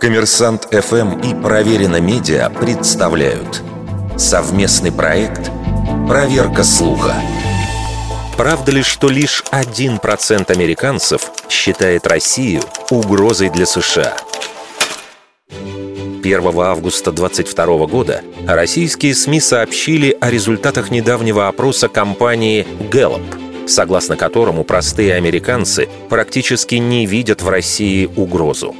Коммерсант ФМ и Проверено Медиа представляют совместный проект «Проверка слуха». Правда ли, что лишь 1% американцев считает Россию угрозой для США? 1 августа 2022 года российские СМИ сообщили о результатах недавнего опроса компании Gallup, согласно которому простые американцы практически не видят в России угрозу.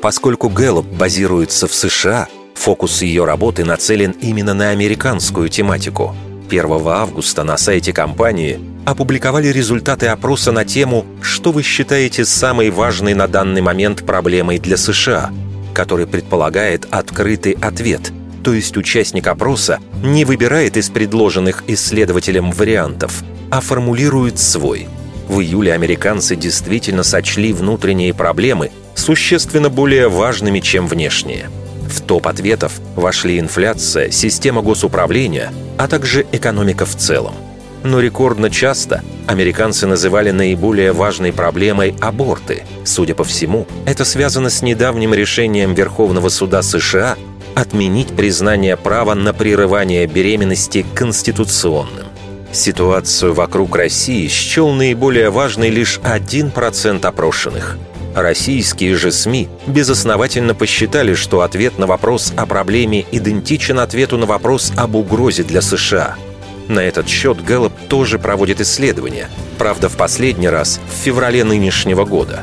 Поскольку Gallup базируется в США, фокус ее работы нацелен именно на американскую тематику. 1 августа на сайте компании опубликовали результаты опроса на тему «Что вы считаете самой важной на данный момент проблемой для США?», который предполагает открытый ответ, то есть участник опроса не выбирает из предложенных исследователем вариантов, а формулирует свой. В июле американцы действительно сочли внутренние проблемы существенно более важными, чем внешние. В топ ответов вошли инфляция, система госуправления, а также экономика в целом – но рекордно часто американцы называли наиболее важной проблемой аборты. Судя по всему, это связано с недавним решением Верховного суда США отменить признание права на прерывание беременности конституционным. Ситуацию вокруг России счел наиболее важной лишь 1% опрошенных. Российские же СМИ безосновательно посчитали, что ответ на вопрос о проблеме идентичен ответу на вопрос об угрозе для США – на этот счет Гэллоп тоже проводит исследования, правда в последний раз в феврале нынешнего года.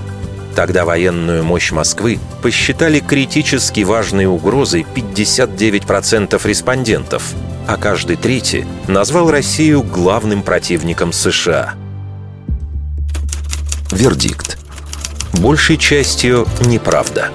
Тогда военную мощь Москвы посчитали критически важной угрозой 59% респондентов, а каждый третий назвал Россию главным противником США. Вердикт. Большей частью неправда.